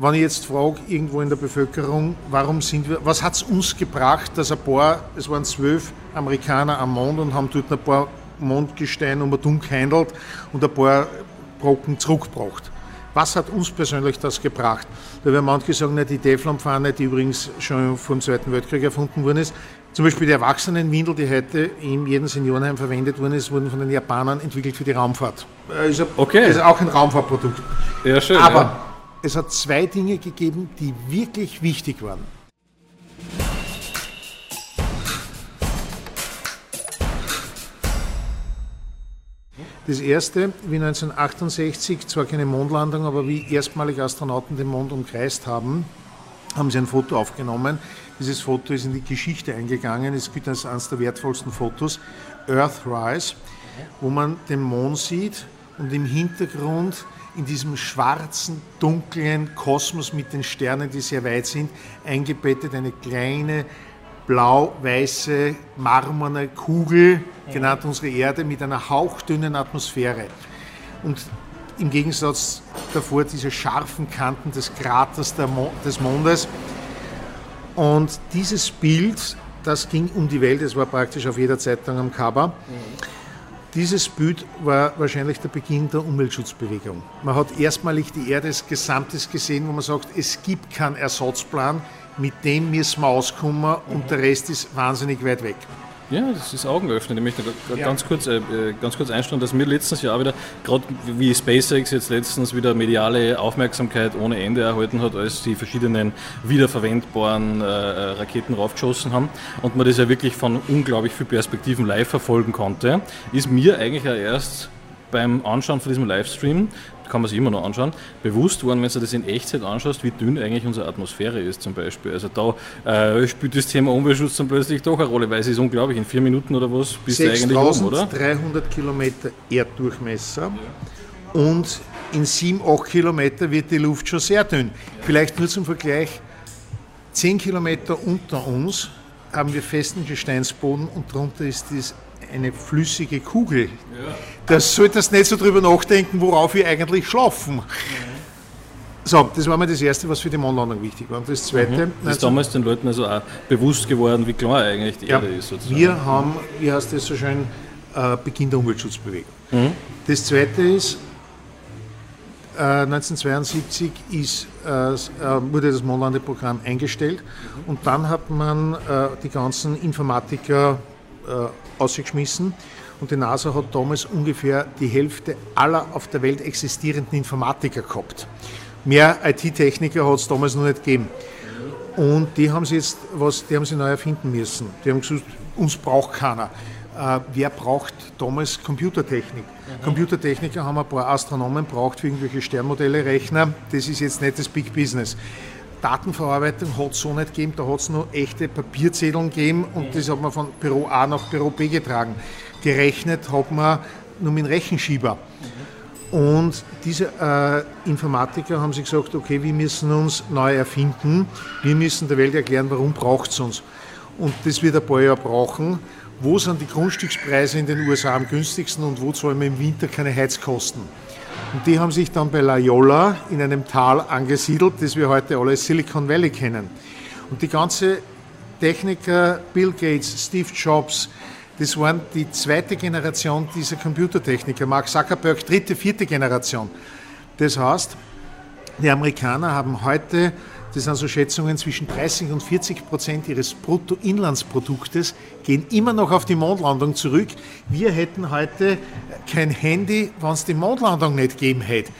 wenn ich jetzt frage, irgendwo in der Bevölkerung, warum sind wir, was hat es uns gebracht, dass ein paar, es waren zwölf Amerikaner am Mond und haben dort ein paar Mondgestein um und gehandelt und ein paar Brocken zurückgebracht. Was hat uns persönlich das gebracht? Da werden manche sagen, na, die Teflonpfanne, die übrigens schon vor dem Zweiten Weltkrieg erfunden worden ist, zum Beispiel die Erwachsenenwindel, die heute in jedem Seniorenheim verwendet worden ist, wurden von den Japanern entwickelt für die Raumfahrt. Äh, ist, okay. ist auch ein Raumfahrtprodukt. Ja, schön. Aber ja. Es hat zwei Dinge gegeben, die wirklich wichtig waren. Das erste, wie 1968, zwar keine Mondlandung, aber wie erstmalig Astronauten den Mond umkreist haben, haben sie ein Foto aufgenommen. Dieses Foto ist in die Geschichte eingegangen. Es gilt als eines der wertvollsten Fotos, Earthrise, wo man den Mond sieht und im Hintergrund in diesem schwarzen, dunklen Kosmos mit den Sternen, die sehr weit sind, eingebettet eine kleine blau-weiße, marmorne Kugel, genannt unsere Erde, mit einer hauchdünnen Atmosphäre. Und im Gegensatz davor diese scharfen Kanten des Kraters des Mondes. Und dieses Bild, das ging um die Welt, es war praktisch auf jeder Zeitung am Cover. Dieses Bild war wahrscheinlich der Beginn der Umweltschutzbewegung. Man hat erstmalig die Erde als Gesamtes gesehen, wo man sagt, es gibt keinen Ersatzplan, mit dem müssen wir auskommen und der Rest ist wahnsinnig weit weg. Ja, das ist Augenöffnen. Ich möchte ja. ganz, kurz, äh, ganz kurz einstellen, dass mir letztes Jahr wieder, gerade wie SpaceX jetzt letztens wieder mediale Aufmerksamkeit ohne Ende erhalten hat, als die verschiedenen wiederverwendbaren äh, äh Raketen raufgeschossen haben und man das ja wirklich von unglaublich vielen Perspektiven live verfolgen konnte, ist mir eigentlich ja erst beim Anschauen von diesem Livestream kann man sich immer noch anschauen, bewusst worden, wenn du das in Echtzeit anschaust, wie dünn eigentlich unsere Atmosphäre ist zum Beispiel. Also da äh, spielt das Thema Umweltschutz dann plötzlich doch eine Rolle, weil es ist unglaublich, in vier Minuten oder was bist du eigentlich oben, oder? 300 Kilometer Erddurchmesser und in 7, 8 Kilometer wird die Luft schon sehr dünn. Vielleicht nur zum Vergleich, 10 Kilometer unter uns haben wir festen Gesteinsboden und darunter ist das eine flüssige Kugel. Ja. Das solltest nicht so drüber nachdenken, worauf wir eigentlich schlafen. Mhm. So, das war mal das Erste, was für die Mondlandung wichtig war. Und das Zweite... Mhm. Das ist damals den Leuten also auch bewusst geworden, wie klar eigentlich die ja, Erde ist. Sozusagen. Wir haben, wie heißt das so schön, äh, Beginn der Umweltschutzbewegung. Mhm. Das Zweite ist, äh, 1972 ist, äh, äh, wurde das Mondlandeprogramm eingestellt mhm. und dann hat man äh, die ganzen Informatiker äh, ausgeschmissen. Und die NASA hat damals ungefähr die Hälfte aller auf der Welt existierenden Informatiker gehabt. Mehr IT-Techniker hat es damals noch nicht gegeben. Und die haben sie jetzt was, die haben sie neu erfinden müssen. Die haben gesagt, uns braucht keiner. Äh, wer braucht damals Computertechnik? Mhm. Computertechniker haben ein paar Astronomen braucht für irgendwelche Sternmodelle, Rechner. Das ist jetzt nicht das Big Business. Datenverarbeitung hat es so nicht gegeben, da hat es nur echte Papierzetteln gegeben und das hat man von Büro A nach Büro B getragen. Gerechnet hat man nur mit dem Rechenschieber. Und diese äh, Informatiker haben sich gesagt, okay, wir müssen uns neu erfinden, wir müssen der Welt erklären, warum braucht es uns. Und das wird ein paar Jahre brauchen. Wo sind die Grundstückspreise in den USA am günstigsten und wo zahlen wir im Winter keine Heizkosten? Und die haben sich dann bei Loyola in einem Tal angesiedelt, das wir heute alle Silicon Valley kennen. Und die ganze Techniker, Bill Gates, Steve Jobs, das waren die zweite Generation dieser Computertechniker. Mark Zuckerberg, dritte, vierte Generation. Das heißt, die Amerikaner haben heute das sind so Schätzungen zwischen 30 und 40 Prozent ihres Bruttoinlandsproduktes, gehen immer noch auf die Mondlandung zurück. Wir hätten heute kein Handy, wenn es die Mondlandung nicht gegeben hätte.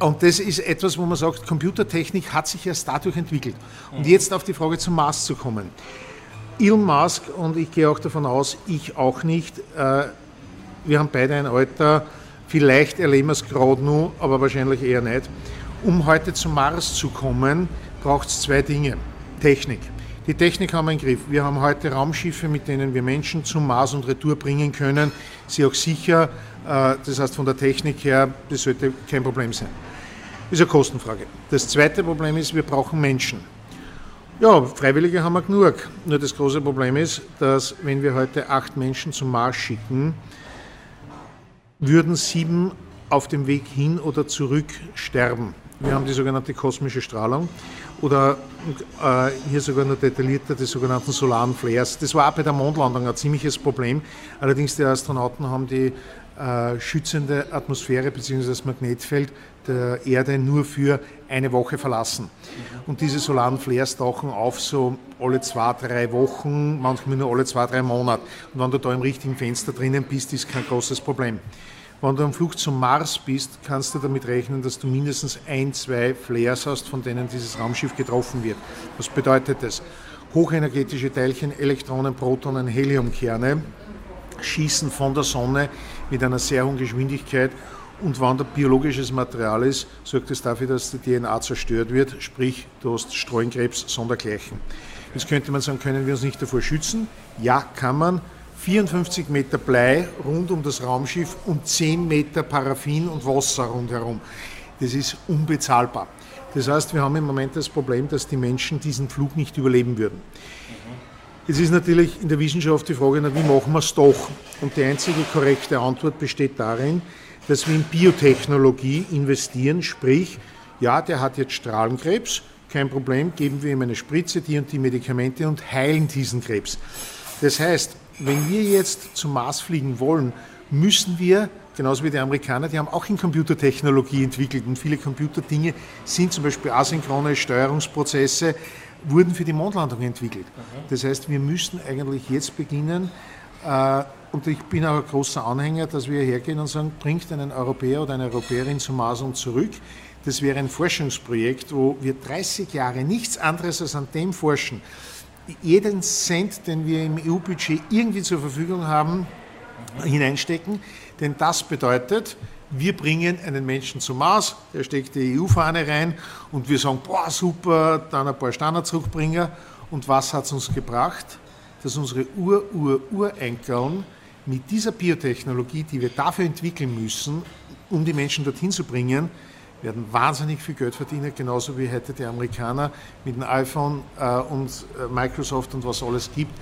Und das ist etwas, wo man sagt, Computertechnik hat sich erst dadurch entwickelt. Und jetzt auf die Frage zum Mars zu kommen. Elon Musk, und ich gehe auch davon aus, ich auch nicht, äh, wir haben beide ein Alter, vielleicht erleben wir es gerade nur, aber wahrscheinlich eher nicht. Um heute zum Mars zu kommen, braucht es zwei Dinge. Technik. Die Technik haben wir im Griff. Wir haben heute Raumschiffe, mit denen wir Menschen zum Mars und Retour bringen können. Sie auch sicher, äh, das heißt von der Technik her, das sollte kein Problem sein. Das ist eine Kostenfrage. Das zweite Problem ist, wir brauchen Menschen. Ja, Freiwillige haben wir genug. Nur das große Problem ist, dass wenn wir heute acht Menschen zum Mars schicken, würden sieben auf dem Weg hin oder zurück sterben Wir haben die sogenannte kosmische Strahlung oder äh, hier sogar noch detaillierter die sogenannten solaren Flares. Das war auch bei der Mondlandung ein ziemliches Problem. Allerdings die Astronauten haben die äh, schützende Atmosphäre bzw. das Magnetfeld der Erde nur für eine Woche verlassen. Und diese solaren Flares tauchen auf so alle zwei, drei Wochen, manchmal nur alle zwei, drei Monate. Und wenn du da im richtigen Fenster drinnen bist, ist kein großes Problem. Wenn du am Flug zum Mars bist, kannst du damit rechnen, dass du mindestens ein, zwei Flares hast, von denen dieses Raumschiff getroffen wird. Was bedeutet das? Hochenergetische Teilchen, Elektronen, Protonen, Heliumkerne schießen von der Sonne mit einer sehr hohen Geschwindigkeit und wenn da biologisches Material ist, sorgt es dafür, dass die DNA zerstört wird, sprich, du hast Streunkrebs sondergleichen. Jetzt könnte man sagen, können wir uns nicht davor schützen? Ja, kann man. 54 Meter Blei rund um das Raumschiff und 10 Meter Paraffin und Wasser rundherum. Das ist unbezahlbar. Das heißt, wir haben im Moment das Problem, dass die Menschen diesen Flug nicht überleben würden. Jetzt ist natürlich in der Wissenschaft die Frage, wie machen wir es doch? Und die einzige korrekte Antwort besteht darin, dass wir in Biotechnologie investieren, sprich, ja, der hat jetzt Strahlenkrebs, kein Problem, geben wir ihm eine Spritze, die und die Medikamente und heilen diesen Krebs. Das heißt, wenn wir jetzt zum Mars fliegen wollen, müssen wir, genauso wie die Amerikaner, die haben auch in Computertechnologie entwickelt und viele Computerdinge sind zum Beispiel asynchrone Steuerungsprozesse, wurden für die Mondlandung entwickelt. Das heißt, wir müssen eigentlich jetzt beginnen, äh, und ich bin auch ein großer Anhänger, dass wir hergehen und sagen, bringt einen Europäer oder eine Europäerin zum Mars und zurück. Das wäre ein Forschungsprojekt, wo wir 30 Jahre nichts anderes als an dem forschen. Jeden Cent, den wir im EU-Budget irgendwie zur Verfügung haben, hineinstecken. Denn das bedeutet, wir bringen einen Menschen zum Mars, der steckt die EU-Fahne rein und wir sagen, boah, super, dann ein paar Standard zurückbringen. Und was hat es uns gebracht? Dass unsere Ur-Ur-Urenkeln mit dieser Biotechnologie, die wir dafür entwickeln müssen, um die Menschen dorthin zu bringen, werden wahnsinnig viel Geld verdienen, genauso wie heute die Amerikaner mit dem iPhone äh, und äh, Microsoft und was alles gibt,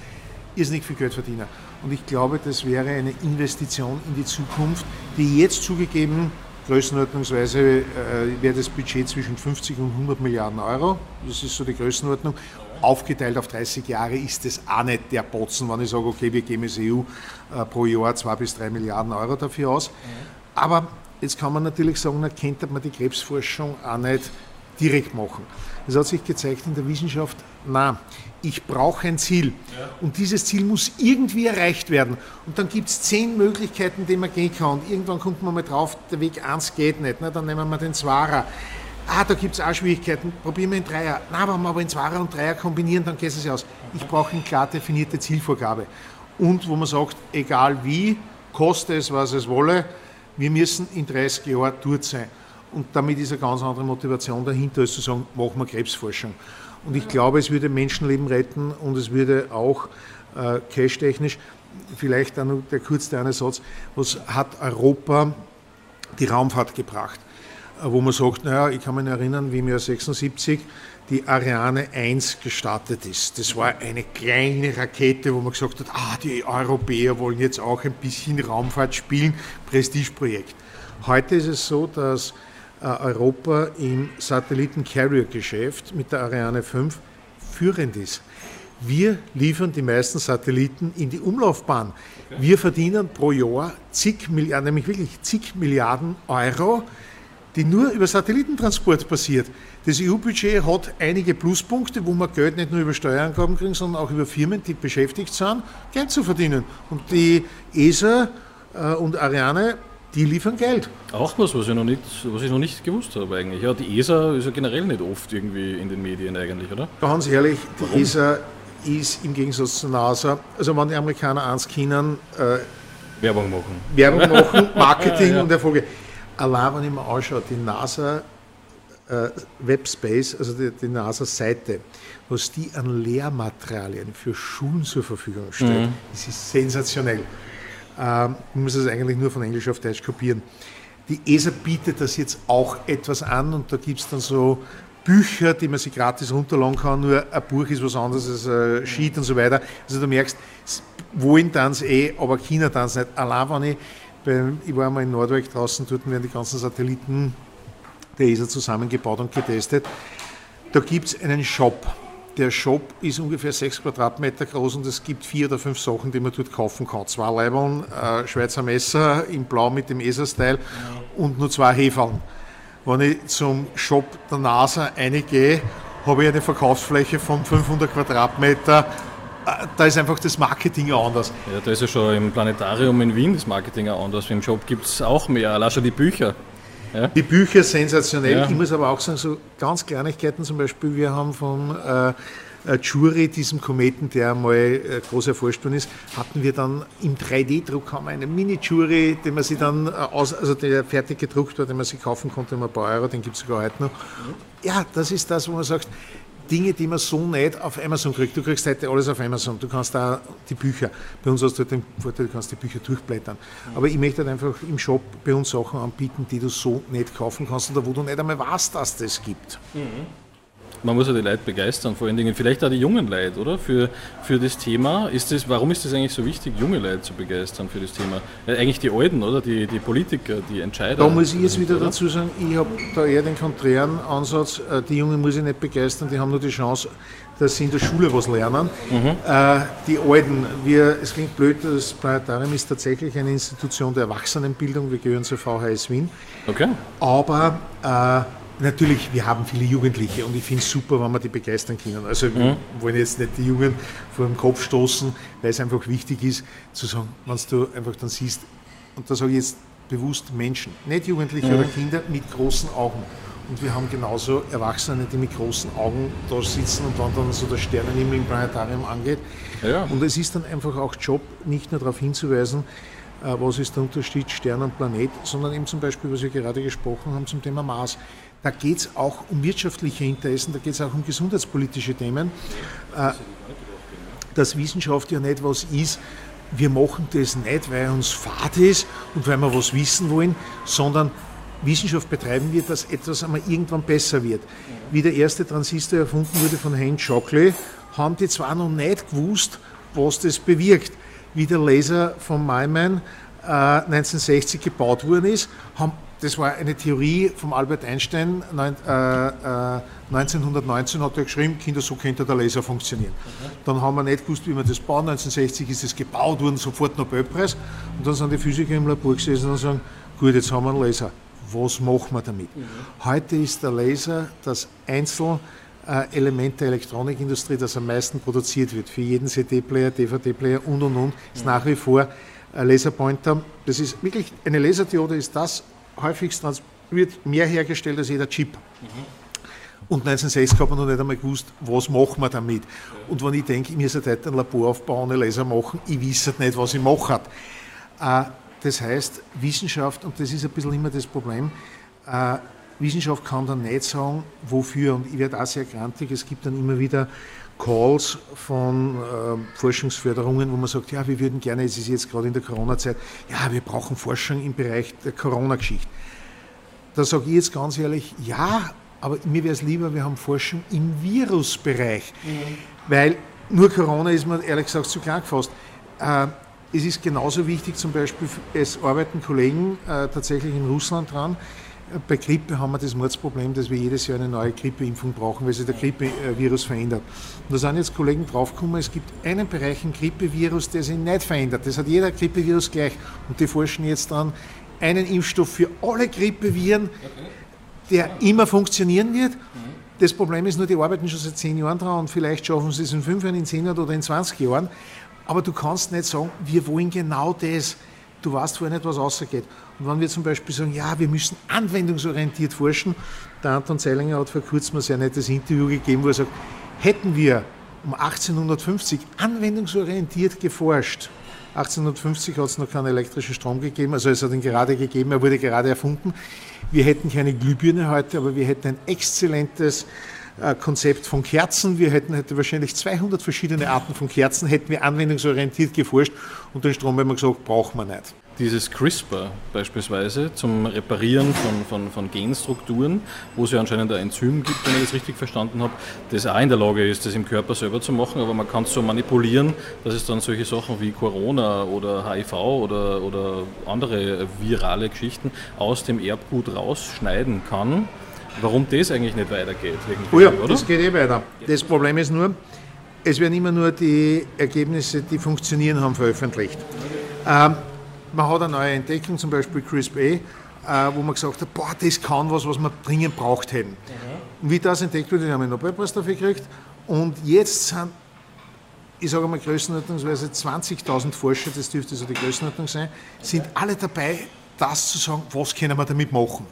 irrsinnig viel Geld verdienen. Und ich glaube, das wäre eine Investition in die Zukunft, die jetzt zugegeben, größenordnungsweise äh, wäre das Budget zwischen 50 und 100 Milliarden Euro. Das ist so die Größenordnung aufgeteilt auf 30 Jahre ist es auch nicht der Botzen, wenn ich sage, okay, wir geben als EU äh, pro Jahr 2 bis 3 Milliarden Euro dafür aus. Mhm. Aber jetzt kann man natürlich sagen, da könnte man die Krebsforschung auch nicht direkt machen. Es hat sich gezeigt in der Wissenschaft, na, ich brauche ein Ziel. Ja. Und dieses Ziel muss irgendwie erreicht werden. Und dann gibt es zehn Möglichkeiten, die man gehen kann. Und irgendwann kommt man mal drauf, der Weg 1 geht nicht. Ne? Dann nehmen wir den Zwarer. Ah, da gibt es auch Schwierigkeiten. Probieren wir in Dreier. Na, wenn wir aber in Zweier und Dreier kombinieren, dann geht es aus. Ich brauche eine klar definierte Zielvorgabe. Und wo man sagt, egal wie, koste es, was es wolle, wir müssen in 30 Jahren dort sein. Und damit ist eine ganz andere Motivation dahinter, als zu sagen, machen wir Krebsforschung. Und ich glaube, es würde Menschenleben retten und es würde auch äh, cash-technisch, vielleicht auch noch der kurze eine Satz, was hat Europa die Raumfahrt gebracht? wo man sagt, naja, ich kann mich erinnern, wie im Jahr 76 die Ariane 1 gestartet ist. Das war eine kleine Rakete, wo man gesagt hat, ah, die Europäer wollen jetzt auch ein bisschen Raumfahrt spielen, Prestigeprojekt. Heute ist es so, dass äh, Europa im Satelliten-Carrier-Geschäft mit der Ariane 5 führend ist. Wir liefern die meisten Satelliten in die Umlaufbahn. Wir verdienen pro Jahr zig Milliarden, nämlich wirklich zig Milliarden Euro die nur über Satellitentransport passiert. Das EU-Budget hat einige Pluspunkte, wo man Geld nicht nur über Steuerangaben kriegen, sondern auch über Firmen, die beschäftigt sind, Geld zu verdienen. Und die ESA äh, und Ariane, die liefern Geld. Auch was, was ich, noch nicht, was ich noch nicht gewusst habe eigentlich. Ja, die ESA ist ja generell nicht oft irgendwie in den Medien eigentlich, oder? Ganz ehrlich, die Warum? ESA ist im Gegensatz zur NASA, also wenn die Amerikaner eins können, äh, Werbung machen. Werbung machen, Marketing ja, ja. und Erfolge allein wenn ich mir anschaue, die NASA äh, Webspace, also die, die NASA-Seite, was die an Lehrmaterialien für Schulen zur Verfügung stellt, mhm. das ist sensationell. Ähm, man muss es eigentlich nur von Englisch auf Deutsch kopieren. Die ESA bietet das jetzt auch etwas an und da gibt es dann so Bücher, die man sich gratis runterladen kann, nur ein Buch ist was anderes als ein Sheet und so weiter. Also du merkst, wollen dann eh, aber China dann nicht. Allein wenn ich ich war mal in Nordweg draußen, dort werden die ganzen Satelliten der ESA zusammengebaut und getestet. Da gibt es einen Shop. Der Shop ist ungefähr 6 Quadratmeter groß und es gibt vier oder fünf Sachen, die man dort kaufen kann. Zwei Leibeln, äh, Schweizer Messer in Blau mit dem ESA-Style und nur zwei Hefeln. Wenn ich zum Shop der NASA reingehe, habe ich eine Verkaufsfläche von 500 Quadratmeter da ist einfach das Marketing anders. Ja, da ist ja schon im Planetarium in Wien das Marketing auch anders. Im Job gibt es auch mehr, allein schon die Bücher. Ja? Die Bücher sensationell. Ja. Ich muss aber auch sagen, so ganz Kleinigkeiten zum Beispiel, wir haben von äh, Jury, diesem Kometen, der mal äh, groß worden ist, hatten wir dann im 3D-Druck haben wir einen Mini-Jury, den man sich dann äh, aus, also der fertig gedruckt war, den man sich kaufen konnte um ein paar Euro, den gibt es sogar heute noch. Ja, das ist das, wo man sagt, Dinge, die man so nicht auf Amazon kriegt. Du kriegst heute alles auf Amazon. Du kannst da die Bücher, bei uns hast du den Vorteil, du kannst die Bücher durchblättern. Aber ich möchte halt einfach im Shop bei uns Sachen anbieten, die du so nicht kaufen kannst oder wo du nicht einmal weißt, dass das gibt. Mhm man muss ja die Leute begeistern, vor allen Dingen vielleicht auch die jungen Leute, oder? Für, für das Thema. Ist das, warum ist es eigentlich so wichtig, junge Leute zu begeistern für das Thema? Äh, eigentlich die Alten, oder? Die, die Politiker, die Entscheider. Da muss ich jetzt wieder oder? dazu sagen, ich habe da eher den konträren Ansatz, äh, die Jungen muss ich nicht begeistern, die haben nur die Chance, dass sie in der Schule was lernen. Mhm. Äh, die Alten, wir, es klingt blöd, das Planetarium ist tatsächlich eine Institution der Erwachsenenbildung, wir gehören zur VHS Wien. Okay. Aber äh, Natürlich, wir haben viele Jugendliche und ich finde es super, wenn wir die begeistern können. Also mhm. wir wollen jetzt nicht die Jungen vor den Kopf stoßen, weil es einfach wichtig ist, zu sagen, wenn du einfach dann siehst, und da sage ich jetzt bewusst Menschen, nicht Jugendliche mhm. oder Kinder mit großen Augen. Und wir haben genauso Erwachsene, die mit großen Augen da sitzen und wenn dann so der Sternenhimmel im Planetarium angeht. Ja. Und es ist dann einfach auch Job, nicht nur darauf hinzuweisen, äh, was ist der Unterschied Stern und Planet, sondern eben zum Beispiel, was wir gerade gesprochen haben zum Thema Mars. Da geht es auch um wirtschaftliche Interessen, da geht es auch um gesundheitspolitische Themen. Äh, dass Wissenschaft ja nicht was ist, wir machen das nicht, weil uns fad ist und weil wir was wissen wollen, sondern Wissenschaft betreiben wir, dass etwas einmal irgendwann besser wird. Wie der erste Transistor erfunden wurde von Heinz Shockley, haben die zwar noch nicht gewusst, was das bewirkt. Wie der Laser von Myman äh, 1960 gebaut worden ist, haben das war eine Theorie von Albert Einstein. Neun, äh, äh, 1919 hat er geschrieben, Kinder, so könnte der Laser funktionieren. Mhm. Dann haben wir nicht gewusst, wie wir das bauen. 1960 ist es gebaut worden, sofort Nobelpreis. Und dann sind die Physiker im Labor gesessen und sagen, gut, jetzt haben wir einen Laser. Was machen wir damit? Mhm. Heute ist der Laser das Einzelelement der Elektronikindustrie, das am meisten produziert wird. Für jeden CD-Player, DVD-Player und und und ist mhm. nach wie vor ein Laserpointer. Das ist wirklich eine Laserdiode ist das häufigst wird mehr hergestellt als jeder Chip. Mhm. Und 1960 hat man noch nicht einmal gewusst, was machen wir damit. Und wenn ich denke, ich muss heute ein Labor aufbauen, eine Laser machen, ich weiß halt nicht, was ich mache. Äh, das heißt, Wissenschaft, und das ist ein bisschen immer das Problem, äh, Wissenschaft kann dann nicht sagen, wofür. Und ich werde auch sehr grantig, es gibt dann immer wieder Calls von äh, Forschungsförderungen, wo man sagt, ja, wir würden gerne, es ist jetzt gerade in der Corona-Zeit, ja, wir brauchen Forschung im Bereich der Corona-Geschichte. Da sage ich jetzt ganz ehrlich, ja, aber mir wäre es lieber, wir haben Forschung im Virusbereich, mhm. weil nur Corona ist mir ehrlich gesagt zu klar gefasst. Äh, es ist genauso wichtig, zum Beispiel, es arbeiten Kollegen äh, tatsächlich in Russland dran, bei Grippe haben wir das Mordsproblem, dass wir jedes Jahr eine neue Grippeimpfung brauchen, weil sich der Grippevirus verändert. Und da sind jetzt Kollegen draufgekommen, es gibt einen Bereich im Grippevirus, der sich nicht verändert. Das hat jeder Grippevirus gleich. Und die forschen jetzt dran, einen Impfstoff für alle Grippeviren, der immer funktionieren wird. Das Problem ist nur, die arbeiten schon seit zehn Jahren dran und vielleicht schaffen sie es in fünf Jahren, in zehn Jahren oder in 20 Jahren. Aber du kannst nicht sagen, wir wollen genau das. Du weißt vorher nicht, was rausgeht. Und wenn wir zum Beispiel sagen, ja, wir müssen anwendungsorientiert forschen, der Anton Zeilinger hat vor kurzem ein sehr nettes Interview gegeben, wo er sagt, hätten wir um 1850 anwendungsorientiert geforscht, 1850 hat es noch keinen elektrischen Strom gegeben, also es hat ihn gerade gegeben, er wurde gerade erfunden. Wir hätten keine Glühbirne heute, aber wir hätten ein exzellentes Konzept von Kerzen. Wir hätten, hätten wahrscheinlich 200 verschiedene Arten von Kerzen, hätten wir anwendungsorientiert geforscht und den Strom haben wir gesagt, braucht man nicht dieses CRISPR beispielsweise zum Reparieren von, von, von Genstrukturen, wo es ja anscheinend ein Enzym gibt, wenn ich das richtig verstanden habe, das auch in der Lage ist, das im Körper selber zu machen, aber man kann es so manipulieren, dass es dann solche Sachen wie Corona oder HIV oder, oder andere virale Geschichten aus dem Erbgut rausschneiden kann. Warum das eigentlich nicht weitergeht? Oh ja, oder? das geht eh weiter. Das Problem ist nur, es werden immer nur die Ergebnisse, die funktionieren haben, veröffentlicht. Ähm, man hat eine neue Entdeckung, zum Beispiel CRISP-A, äh, wo man gesagt hat, boah, das kann was, was wir dringend braucht hätten. Mhm. Und wie das entdeckt wurde, haben wir einen Nobelpreis dafür gekriegt. Und jetzt sind, ich sage mal größenordnungsweise 20.000 Forscher, das dürfte so die Größenordnung sein, sind alle dabei, das zu sagen, was können wir damit machen.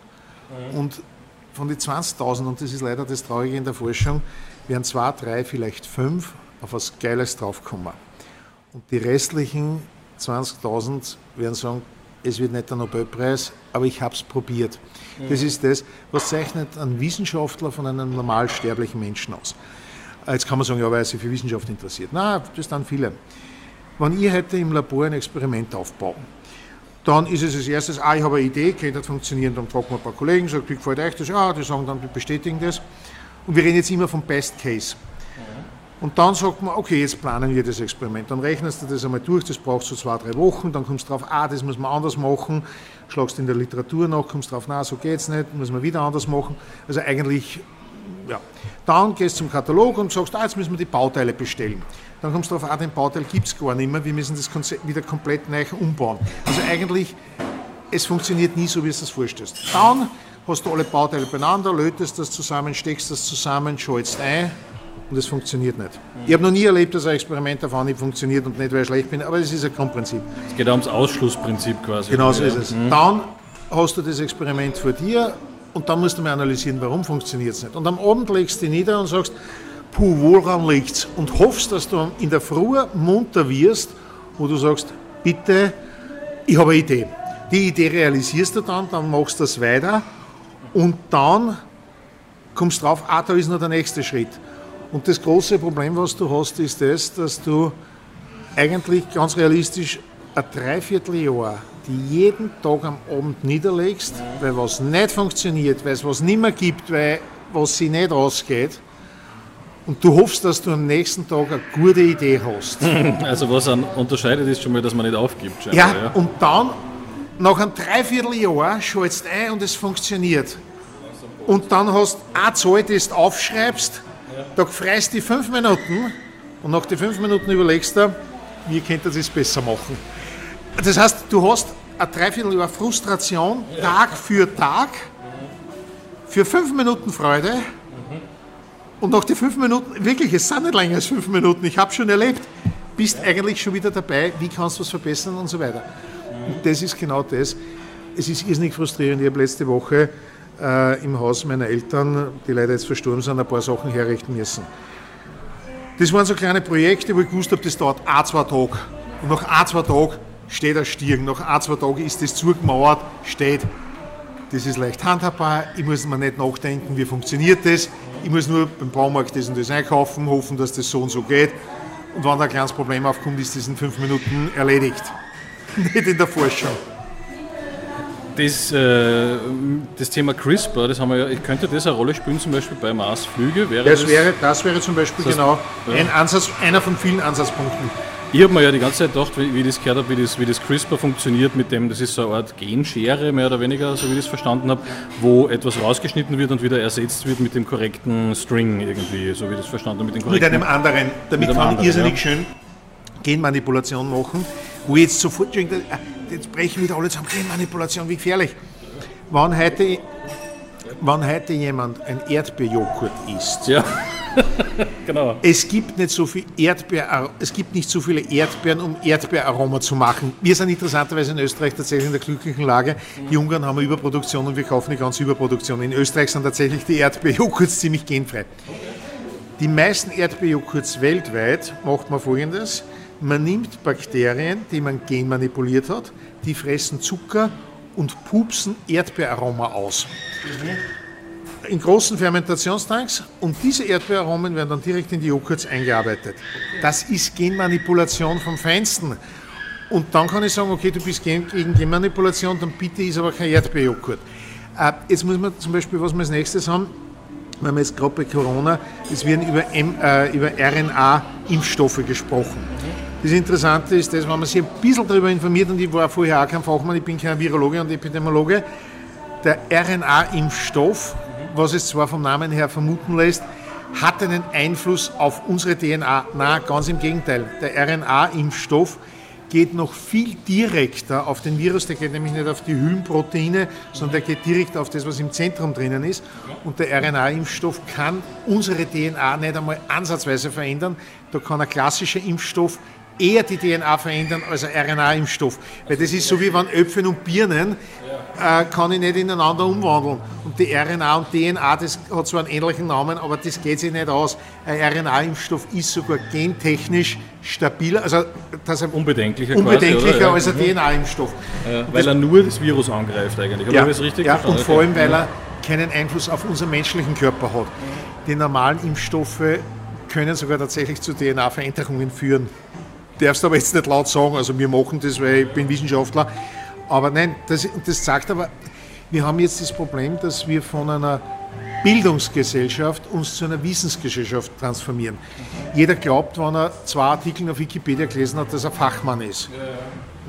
Mhm. Und von den 20.000, und das ist leider das Traurige in der Forschung, werden zwei, drei, vielleicht fünf auf was Geiles draufkommen. Und die restlichen 20.000 werden sagen, es wird nicht der Nobelpreis, aber ich habe es probiert. Das ist das, was zeichnet ein Wissenschaftler von einem normalsterblichen Menschen aus. Jetzt kann man sagen, ja, weil er sich für Wissenschaft interessiert. Nein, das dann viele. Wenn ich heute im Labor ein Experiment aufbaue, dann ist es als erstes, ah, ich habe eine Idee, könnte das funktionieren, dann fragt man ein paar Kollegen, sagt, wie gefällt euch das? Ja, die sagen dann, wir bestätigen das. Und wir reden jetzt immer vom Best Case. Und dann sagt man, okay, jetzt planen wir das Experiment. Dann rechnest du das einmal durch, das braucht so zwei, drei Wochen, dann kommst du drauf, ah, das muss man anders machen, schlagst in der Literatur nach, kommst drauf, na, so geht's nicht, muss man wieder anders machen. Also eigentlich, ja. Dann gehst du zum Katalog und sagst, ah, jetzt müssen wir die Bauteile bestellen. Dann kommst du drauf, ah, den Bauteil gibt es gar nicht mehr, wir müssen das Konzept wieder komplett neu umbauen. Also eigentlich, es funktioniert nie so, wie du es vorstellst. Dann hast du alle Bauteile beieinander, lötest das zusammen, steckst das zusammen, schaltest ein, und es funktioniert nicht. Ich habe noch nie erlebt, dass ein Experiment auf Anhieb funktioniert und nicht, weil ich schlecht bin, aber es ist ein Grundprinzip. Es geht ums Ausschlussprinzip quasi. Genau so ist es. Mhm. Dann hast du das Experiment vor dir und dann musst du mal analysieren, warum funktioniert es nicht. Und am Abend legst du dich nieder und sagst, puh, woran liegt es? Und hoffst, dass du in der Früh munter wirst, wo du sagst, bitte, ich habe eine Idee. Die Idee realisierst du dann, dann machst du das weiter und dann kommst du drauf, ah, da ist noch der nächste Schritt. Und das große Problem, was du hast, ist das, dass du eigentlich ganz realistisch ein Dreivierteljahr, die jeden Tag am Abend niederlegst, weil was nicht funktioniert, weil es was nicht mehr gibt, weil was sie nicht ausgeht. Und du hoffst, dass du am nächsten Tag eine gute Idee hast. Also was an unterscheidet ist schon mal, dass man nicht aufgibt. Ja, ja, und dann, nach einem Dreivierteljahr, schaltest du ein und es funktioniert. Und dann hast du eine Zahl, die du aufschreibst, da freust du fünf Minuten und nach den fünf Minuten überlegst du, wie könnte das besser machen. Das heißt, du hast ein Dreivierteljahr Frustration, Tag für Tag, für fünf Minuten Freude und nach den fünf Minuten, wirklich, es sind nicht länger als fünf Minuten, ich habe schon erlebt, bist eigentlich schon wieder dabei, wie kannst du was verbessern und so weiter. Und das ist genau das. Es ist irrsinnig frustrierend. Ich habe letzte Woche äh, im Haus meiner Eltern, die leider jetzt verstorben sind, ein paar Sachen herrichten müssen. Das waren so kleine Projekte, wo ich gewusst habe, das dauert ein, zwei Tage. Und nach ein, zwei Tagen steht ein Stirn. Nach ein, zwei Tagen ist das zugemauert, steht. Das ist leicht handhabbar. Ich muss mir nicht nachdenken, wie funktioniert das. Ich muss nur beim Baumarkt das und das einkaufen, hoffen, dass das so und so geht. Und wenn da ein kleines Problem aufkommt, ist das in fünf Minuten erledigt. Nicht in der Forschung das, äh, das Thema CRISPR, das haben wir ja, könnte das eine Rolle spielen, zum Beispiel bei Marsflüge? Wäre das, das, wäre, das wäre zum Beispiel das, genau ja. ein Ansatz, einer von vielen Ansatzpunkten. Ich habe mir ja die ganze Zeit gedacht, wie, wie ich das gehört habe, wie das, wie das CRISPR funktioniert mit dem, das ist so eine Art Genschere, mehr oder weniger, so wie ich das verstanden habe, wo etwas rausgeschnitten wird und wieder ersetzt wird mit dem korrekten String irgendwie, so wie ich das verstanden habe. Mit, mit einem anderen, damit kann man irrsinnig ja. schön Genmanipulation machen, wo jetzt sofort jetzt brechen wieder alle zusammen, Genmanipulation, wie gefährlich. Wann heute, wann heute jemand ein Erdbeerjoghurt isst, ja. genau. Es gibt nicht so viel Erdbeer, es gibt nicht so viele Erdbeeren, um Erdbeeraroma zu machen. Wir sind interessanterweise in Österreich tatsächlich in der glücklichen Lage. Die Ungarn haben eine Überproduktion und wir kaufen die ganze Überproduktion. In Österreich sind tatsächlich die Erdbeerjoghurts ziemlich genfrei. Die meisten Erdbeerjoghurts weltweit macht man folgendes. Man nimmt Bakterien, die man genmanipuliert hat, die fressen Zucker und pupsen Erdbeeraroma aus. Mhm. In großen Fermentationstanks und diese Erdbeeraromen werden dann direkt in die Joghurts eingearbeitet. Das ist Genmanipulation vom Feinsten. Und dann kann ich sagen, okay, du bist gegen Genmanipulation, dann bitte ist aber kein Erdbeerjoghurt. Äh, jetzt muss man zum Beispiel, was wir als nächstes haben, wenn wir jetzt gerade bei Corona, es werden über, äh, über RNA-Impfstoffe gesprochen. Das Interessante ist, dass, wenn man sich ein bisschen darüber informiert, und ich war vorher auch kein Fachmann, ich bin kein Virologe und Epidemiologe, der RNA-Impfstoff, was es zwar vom Namen her vermuten lässt, hat einen Einfluss auf unsere DNA. Na, ganz im Gegenteil. Der RNA-Impfstoff geht noch viel direkter auf den Virus, der geht nämlich nicht auf die Hüllenproteine, sondern der geht direkt auf das, was im Zentrum drinnen ist. Und der RNA-Impfstoff kann unsere DNA nicht einmal ansatzweise verändern. Da kann ein klassischer Impfstoff eher die DNA verändern als ein RNA-Impfstoff. Weil das ist so wie wenn Äpfel und Birnen äh, kann ich nicht ineinander umwandeln. Und die RNA und DNA, das hat zwar einen ähnlichen Namen, aber das geht sich nicht aus. Ein RNA-Impfstoff ist sogar gentechnisch stabiler, also das ist unbedenklicher, unbedenklicher quasi, als ein mhm. DNA-Impfstoff. Ja, weil das, er nur das Virus angreift eigentlich. Ja, ich richtig ja und vor allem, weil er keinen Einfluss auf unseren menschlichen Körper hat. Die normalen Impfstoffe können sogar tatsächlich zu DNA-Veränderungen führen darfst aber jetzt nicht laut sagen, also wir machen das, weil ich bin Wissenschaftler. Aber nein, das, das sagt aber, wir haben jetzt das Problem, dass wir von einer Bildungsgesellschaft uns zu einer Wissensgesellschaft transformieren. Jeder glaubt, wenn er zwei Artikel auf Wikipedia gelesen hat, dass er Fachmann ist. Ja, ja.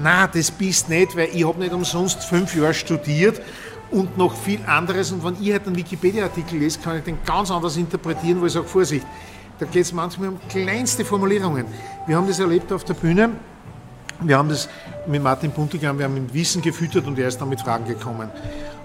Na, das bist nicht, weil ich habe nicht umsonst fünf Jahre studiert und noch viel anderes. Und wenn ich halt einen Wikipedia-Artikel lese, kann ich den ganz anders interpretieren, wo ich sage, Vorsicht, da geht es manchmal um kleinste Formulierungen. Wir haben das erlebt auf der Bühne. Wir haben das mit Martin Buntigam, wir haben mit Wissen gefüttert und er ist dann mit Fragen gekommen.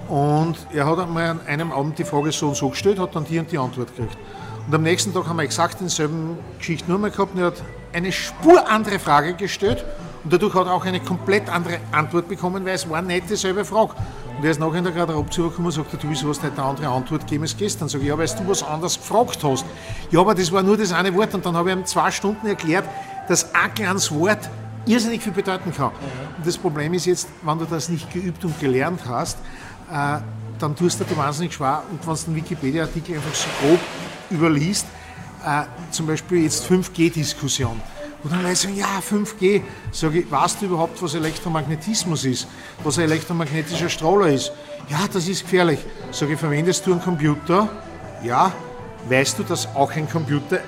Und er hat einmal an einem Abend die Frage so und so gestellt, hat dann die und die Antwort gekriegt. Und am nächsten Tag haben wir exakt denselben Geschichte nur mal gehabt und er hat eine spur andere Frage gestellt und dadurch hat er auch eine komplett andere Antwort bekommen, weil es war nicht dieselbe Frage. Und er ist nachher in der Garderobe zugekommen und sagt, du, wieso hast nicht eine andere Antwort gegeben als gestern? Sag ich, ja, weil du was anderes gefragt hast. Ja, aber das war nur das eine Wort. Und dann habe ich ihm zwei Stunden erklärt, dass ein kleines Wort irrsinnig viel bedeuten kann. Und das Problem ist jetzt, wenn du das nicht geübt und gelernt hast, äh, dann tust du dir wahnsinnig schwer. Und wenn du einen Wikipedia-Artikel einfach so grob überliest, äh, zum Beispiel jetzt 5G-Diskussion, und dann Leute sagen, ja, 5G. Sage ich, weißt du überhaupt, was Elektromagnetismus ist? Was ein elektromagnetischer Strahler ist? Ja, das ist gefährlich. Sage ich, verwendest du einen Computer? Ja. Weißt du, dass auch ein Computer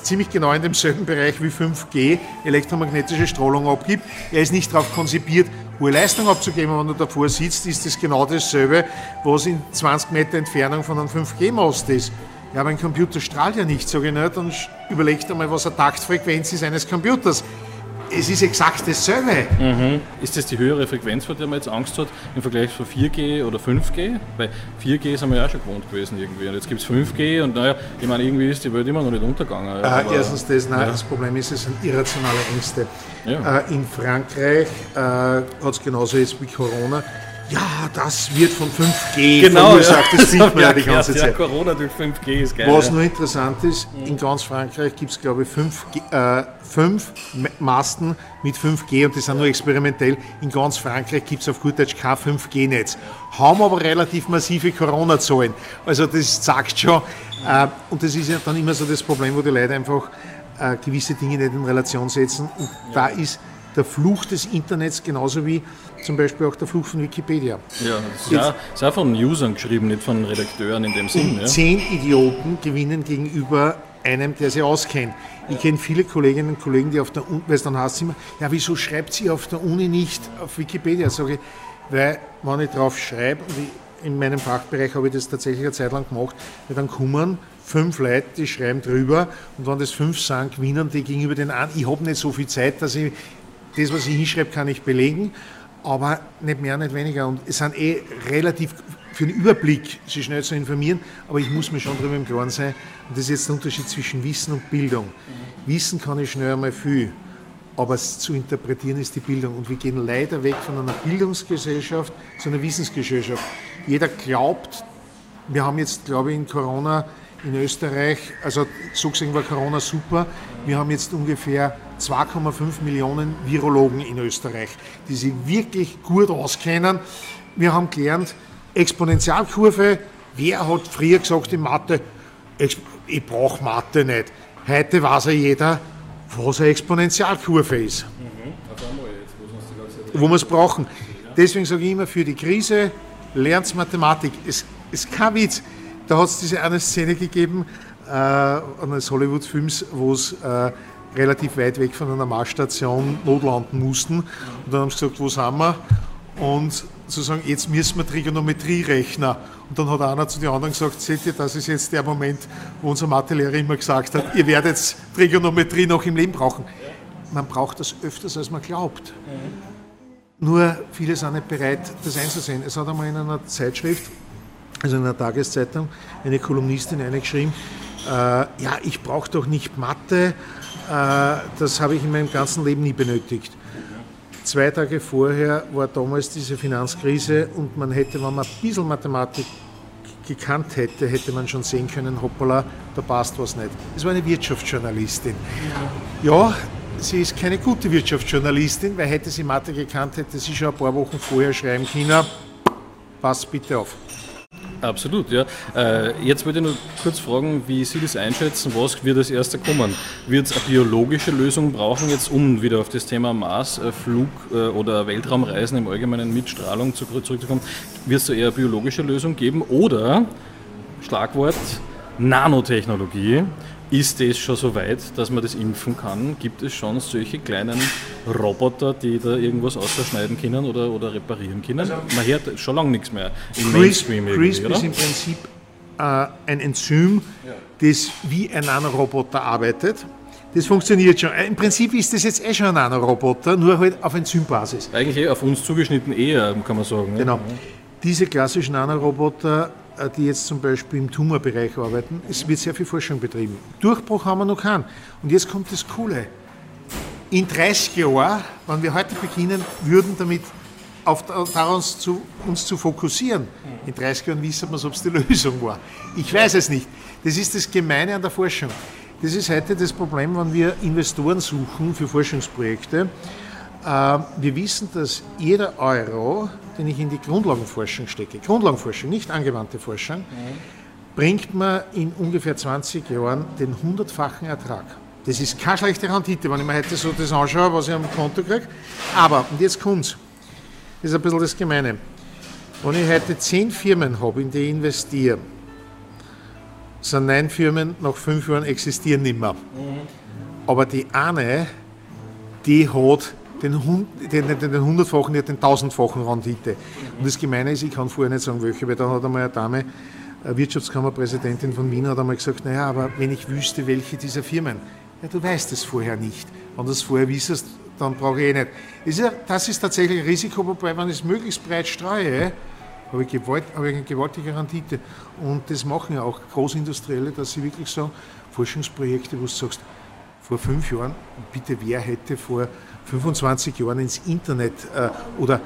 ziemlich genau in demselben Bereich wie 5G elektromagnetische Strahlung abgibt? Er ist nicht darauf konzipiert, hohe Leistung abzugeben. Wenn du davor sitzt, ist das genau dasselbe, was in 20 Meter Entfernung von einem 5G-Mast ist. Ja, aber ein Computer strahlt ja nicht, ich nicht, dann überlegt einmal, was eine Taktfrequenz ist eines Computers. Es ist exakt dasselbe. Mhm. Ist das die höhere Frequenz, vor der man jetzt Angst hat, im Vergleich zu 4G oder 5G? Weil 4G sind wir ja auch schon gewohnt gewesen irgendwie. Und jetzt gibt es 5G und naja, ich meine, irgendwie ist die Welt immer noch nicht untergegangen. Äh, erstens das, nein, ja. das Problem ist, es sind irrationale Ängste. Ja. Äh, in Frankreich äh, hat es genauso jetzt wie Corona ja, das wird von 5G genau, verursacht. Ja. Das sieht man ja die ganze Zeit. Ja, Corona durch 5G ist geil. Was ja. nur interessant ist, in ganz Frankreich gibt es, glaube ich, fünf, äh, fünf Masten mit 5G und die sind nur experimentell. In ganz Frankreich gibt es auf gut Deutsch kein 5G-Netz. Haben aber relativ massive Corona-Zahlen. Also das sagt schon. Äh, und das ist ja dann immer so das Problem, wo die Leute einfach äh, gewisse Dinge nicht in Relation setzen. Und da ist der Fluch des Internets genauso wie zum Beispiel auch der Fluch von Wikipedia. Ja, das ist, ja, ist auch von Usern geschrieben, nicht von Redakteuren in dem Sinn. Ja. Zehn Idioten gewinnen gegenüber einem, der sie auskennt. Ich kenne viele Kolleginnen und Kollegen, die auf der Uni, weil es dann heißt immer, ja, wieso schreibt sie auf der Uni nicht auf Wikipedia? Sage ich, weil, wenn ich drauf schreibe, und in meinem Fachbereich habe ich das tatsächlich eine Zeit lang gemacht, weil dann kommen fünf Leute, die schreiben drüber und wenn das fünf sind, gewinnen die gegenüber den an. Ich habe nicht so viel Zeit, dass ich das, was ich hinschreibe, kann ich belegen, aber nicht mehr, nicht weniger. Und es sind eh relativ für den Überblick, sich schnell zu informieren, aber ich muss mir schon darüber im Klaren sein. Und das ist jetzt der Unterschied zwischen Wissen und Bildung. Wissen kann ich schnell einmal viel, aber es zu interpretieren ist die Bildung. Und wir gehen leider weg von einer Bildungsgesellschaft zu einer Wissensgesellschaft. Jeder glaubt, wir haben jetzt, glaube ich, in Corona in Österreich, also so gesehen war Corona super, wir haben jetzt ungefähr 2,5 Millionen Virologen in Österreich, die sich wirklich gut auskennen. Wir haben gelernt, Exponentialkurve, Wer hat früher gesagt in Mathe, ich, brauche Mathe nicht. Heute weiß ja jeder, was eine Exponentialkurve ist. Wo wir es brauchen. Deswegen sage ich immer, für die Krise lernt Mathematik. Es ist kein Witz. Da hat es diese eine Szene gegeben äh, eines Hollywood-Films, wo es äh, relativ weit weg von einer Marsstation notlanden mussten. Und dann haben sie gesagt, wo sind wir? Und sozusagen, jetzt müssen wir Trigonometrie rechnen. Und dann hat einer zu den anderen gesagt, seht ihr, das ist jetzt der Moment, wo unser Mathelehrer immer gesagt hat, ihr werdet Trigonometrie noch im Leben brauchen. Man braucht das öfters, als man glaubt. Nur viele sind nicht bereit, das einzusehen. Es hat einmal in einer Zeitschrift, also in einer Tageszeitung, eine Kolumnistin eingeschrieben, äh, ja, ich brauche doch nicht Mathe, äh, das habe ich in meinem ganzen Leben nie benötigt. Zwei Tage vorher war damals diese Finanzkrise und man hätte, wenn man ein bisschen Mathematik gekannt hätte, hätte man schon sehen können, hoppala, da passt was nicht. Es war eine Wirtschaftsjournalistin. Ja, sie ist keine gute Wirtschaftsjournalistin, weil hätte sie Mathe gekannt, hätte sie schon ein paar Wochen vorher schreiben können, pass bitte auf. Absolut, ja. Äh, jetzt wollte ich nur kurz fragen, wie Sie das einschätzen. Was wird als erster kommen? Wird es eine biologische Lösung brauchen, jetzt um wieder auf das Thema Mars, äh, Flug äh, oder Weltraumreisen im Allgemeinen mit Strahlung zurückzukommen? Wird es da eher eine biologische Lösung geben oder, Schlagwort, Nanotechnologie? Ist es schon so weit, dass man das impfen kann? Gibt es schon solche kleinen Roboter, die da irgendwas ausschneiden können oder, oder reparieren können? Also, man hört schon lange nichts mehr im Mainstream CRISP ist im Prinzip äh, ein Enzym, ja. das wie ein Nanoroboter arbeitet. Das funktioniert schon. Im Prinzip ist das jetzt eh schon ein Nanoroboter, nur halt auf Enzymbasis. Eigentlich eh auf uns zugeschnitten eher, kann man sagen. Genau. Ja. Diese klassischen Nanoroboter äh, die jetzt zum Beispiel im Tumorbereich arbeiten. Es wird sehr viel Forschung betrieben. Durchbruch haben wir noch keinen. Und jetzt kommt das Coole. In 30 Jahren, wenn wir heute beginnen würden, damit auf, darauf zu, uns zu fokussieren, in 30 Jahren wissen wir, ob es die Lösung war. Ich weiß es nicht. Das ist das Gemeine an der Forschung. Das ist heute das Problem, wenn wir Investoren suchen für Forschungsprojekte. Äh, wir wissen, dass jeder Euro, den ich in die Grundlagenforschung stecke, Grundlagenforschung, nicht angewandte Forschung, bringt mir in ungefähr 20 Jahren den hundertfachen Ertrag. Das ist keine schlechte Rendite, wenn ich mir heute so das anschaue, was ich am Konto kriege. Aber, und jetzt kommt's, das ist ein bisschen das Gemeine. Wenn ich heute zehn Firmen habe, in die ich investiere, sind neun Firmen nach fünf Jahren existieren nicht mehr. Aber die eine, die hat den, den, den, den hundertfachen, nicht den tausendfachen Rendite. Und das Gemeine ist, ich kann vorher nicht sagen, welche, weil dann hat einmal eine Dame, eine Wirtschaftskammerpräsidentin von Wien, hat einmal gesagt, naja, aber wenn ich wüsste, welche dieser Firmen, ja, du weißt es vorher nicht. Wenn du es vorher wissest, dann brauche ich eh nicht. Das ist, das ist tatsächlich ein Risiko, wobei, wenn ich es möglichst breit streue, habe ich, gewalt, habe ich eine gewaltige Rendite. Und das machen ja auch Großindustrielle, dass sie wirklich sagen, Forschungsprojekte, wo du sagst, vor fünf Jahren, bitte wer hätte vor 25 Jahren ins Internet äh, oder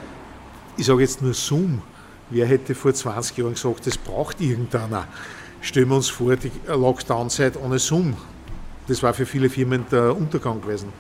ich sage jetzt nur Zoom, wer hätte vor 20 Jahren gesagt, das braucht irgendeiner. Stellen wir uns vor, die Lockdown-Zeit ohne Zoom. Das war für viele Firmen der Untergang gewesen.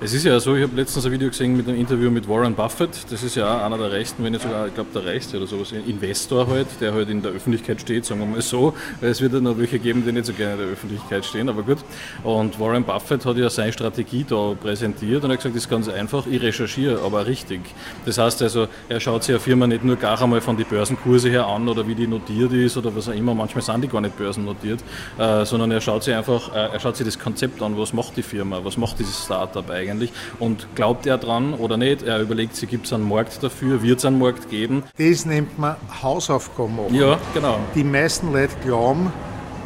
Es ist ja so, ich habe letztens ein Video gesehen mit einem Interview mit Warren Buffett. Das ist ja einer der reichsten, wenn nicht sogar, ich glaube, der reichste oder sowas, Investor halt, der halt in der Öffentlichkeit steht, sagen wir mal so. Es wird ja noch welche geben, die nicht so gerne in der Öffentlichkeit stehen, aber gut. Und Warren Buffett hat ja seine Strategie da präsentiert und hat gesagt, das ist ganz einfach, ich recherchiere, aber richtig. Das heißt also, er schaut sich eine Firma nicht nur gar einmal von den Börsenkurse her an oder wie die notiert ist oder was auch immer, manchmal sind die gar nicht börsennotiert, äh, sondern er schaut sich einfach, äh, er schaut sich das Konzept an, was macht die Firma, was macht dieses Startup eigentlich eigentlich. Und glaubt er dran oder nicht? Er überlegt sich, gibt es einen Markt dafür? Wird es einen Markt geben? Das nennt man Hausaufgaben machen. Ja, genau. Die meisten Leute glauben,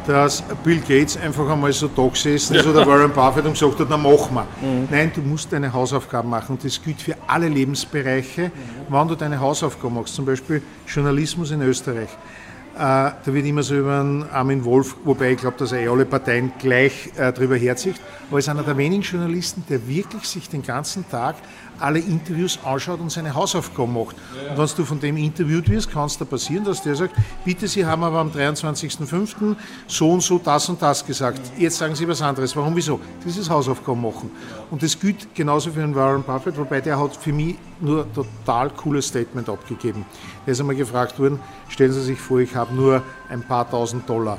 dass Bill Gates einfach einmal so da gesessen ist ja. oder Warren Buffett und gesagt hat, na mach mal. Mhm. Nein, du musst deine Hausaufgaben machen und das gilt für alle Lebensbereiche, mhm. wann du deine Hausaufgaben machst. Zum Beispiel Journalismus in Österreich. Äh, da wird immer so über einen Armin Wolf, wobei ich glaube, dass er eh alle Parteien gleich äh, drüber herzieht, aber er ist einer der wenigen Journalisten, der wirklich sich den ganzen Tag alle Interviews anschaut und seine Hausaufgaben macht. Ja. Und wenn du von dem interviewt wirst, kann es da passieren, dass der sagt, bitte, Sie haben aber am 23.05. so und so das und das gesagt. Jetzt sagen Sie was anderes. Warum, wieso? Das ist Hausaufgaben machen. Und das gilt genauso für den Warren Buffett, wobei der hat für mich nur ein total cooles Statement abgegeben. Er ist einmal gefragt worden, stellen Sie sich vor, ich habe nur ein paar tausend Dollar.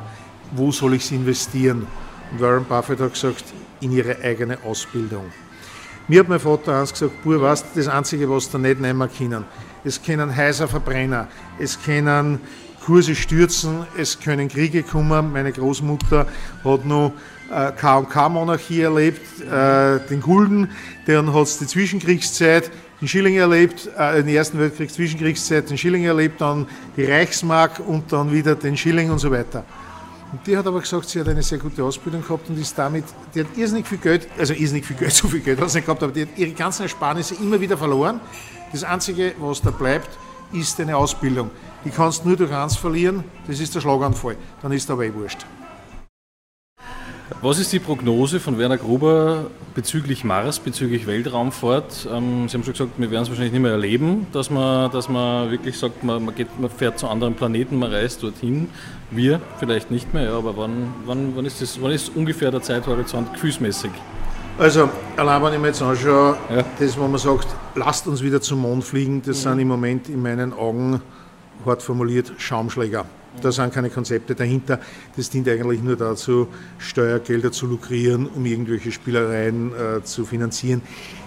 Wo soll ich sie investieren? Und Warren Buffett hat gesagt, in Ihre eigene Ausbildung. Mir hat mein Vater eins gesagt, Bur, weißt das Einzige, was da nicht nehmen können. Es können heißer Verbrenner, es können Kurse stürzen, es können Kriege kommen. Meine Großmutter hat noch äh, K&K-Monarchie erlebt, äh, den Gulden, dann hat es die Zwischenkriegszeit, den Schilling erlebt, äh, den Ersten Weltkrieg, Zwischenkriegszeit, den Schilling erlebt, dann die Reichsmark und dann wieder den Schilling und so weiter. Und die hat aber gesagt, sie hat eine sehr gute Ausbildung gehabt und ist damit, die hat irrsinnig viel Geld, also irrsinnig viel Geld, so viel Geld hat sie nicht gehabt, aber die hat ihre ganzen Ersparnisse immer wieder verloren. Das Einzige, was da bleibt, ist eine Ausbildung. Die kannst du nur durch eins verlieren, das ist der Schlaganfall. Dann ist aber eh wurscht. Was ist die Prognose von Werner Gruber bezüglich Mars, bezüglich Weltraumfahrt? Ähm, Sie haben schon gesagt, wir werden es wahrscheinlich nicht mehr erleben, dass man, dass man wirklich sagt, man, man, geht, man fährt zu anderen Planeten, man reist dorthin. Wir vielleicht nicht mehr, ja, aber wann, wann, wann, ist das, wann ist ungefähr der Zeithorizont gefühlsmäßig? Also, allein wenn ich mir jetzt anschaue, ja. das, wo man sagt, lasst uns wieder zum Mond fliegen, das mhm. sind im Moment in meinen Augen, hart formuliert, Schaumschläger. Da sind keine Konzepte dahinter. Das dient eigentlich nur dazu, Steuergelder zu lukrieren, um irgendwelche Spielereien äh, zu finanzieren.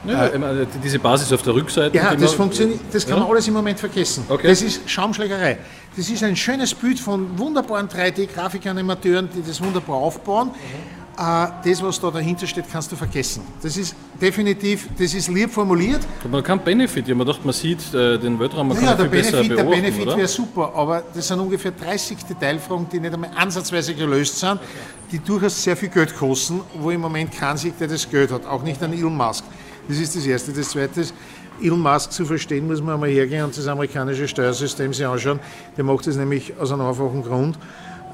Ja, äh, diese Basis auf der Rückseite. Ja, das funktioniert. Das kann ja? man alles im Moment vergessen. Okay. Das ist Schaumschlägerei. Das ist ein schönes Bild von wunderbaren 3D-Grafikanimateuren, die das wunderbar aufbauen. Mhm das, was da dahinter steht, kannst du vergessen. Das ist definitiv, das ist lieb formuliert. Man kann Benefit, ja, man dachte, man sieht äh, den Weltraum, man ja, kann viel Benefit, Der Benefit wäre super, aber das sind ungefähr 30 Detailfragen, die nicht einmal ansatzweise gelöst sind, die durchaus sehr viel Geld kosten, wo im Moment kein sich, der das Geld hat, auch nicht an Elon Musk. Das ist das Erste. Das Zweite ist, Elon Musk zu verstehen, muss man einmal hergehen und das amerikanische Steuersystem sich anschauen. Der macht das nämlich aus einem einfachen Grund.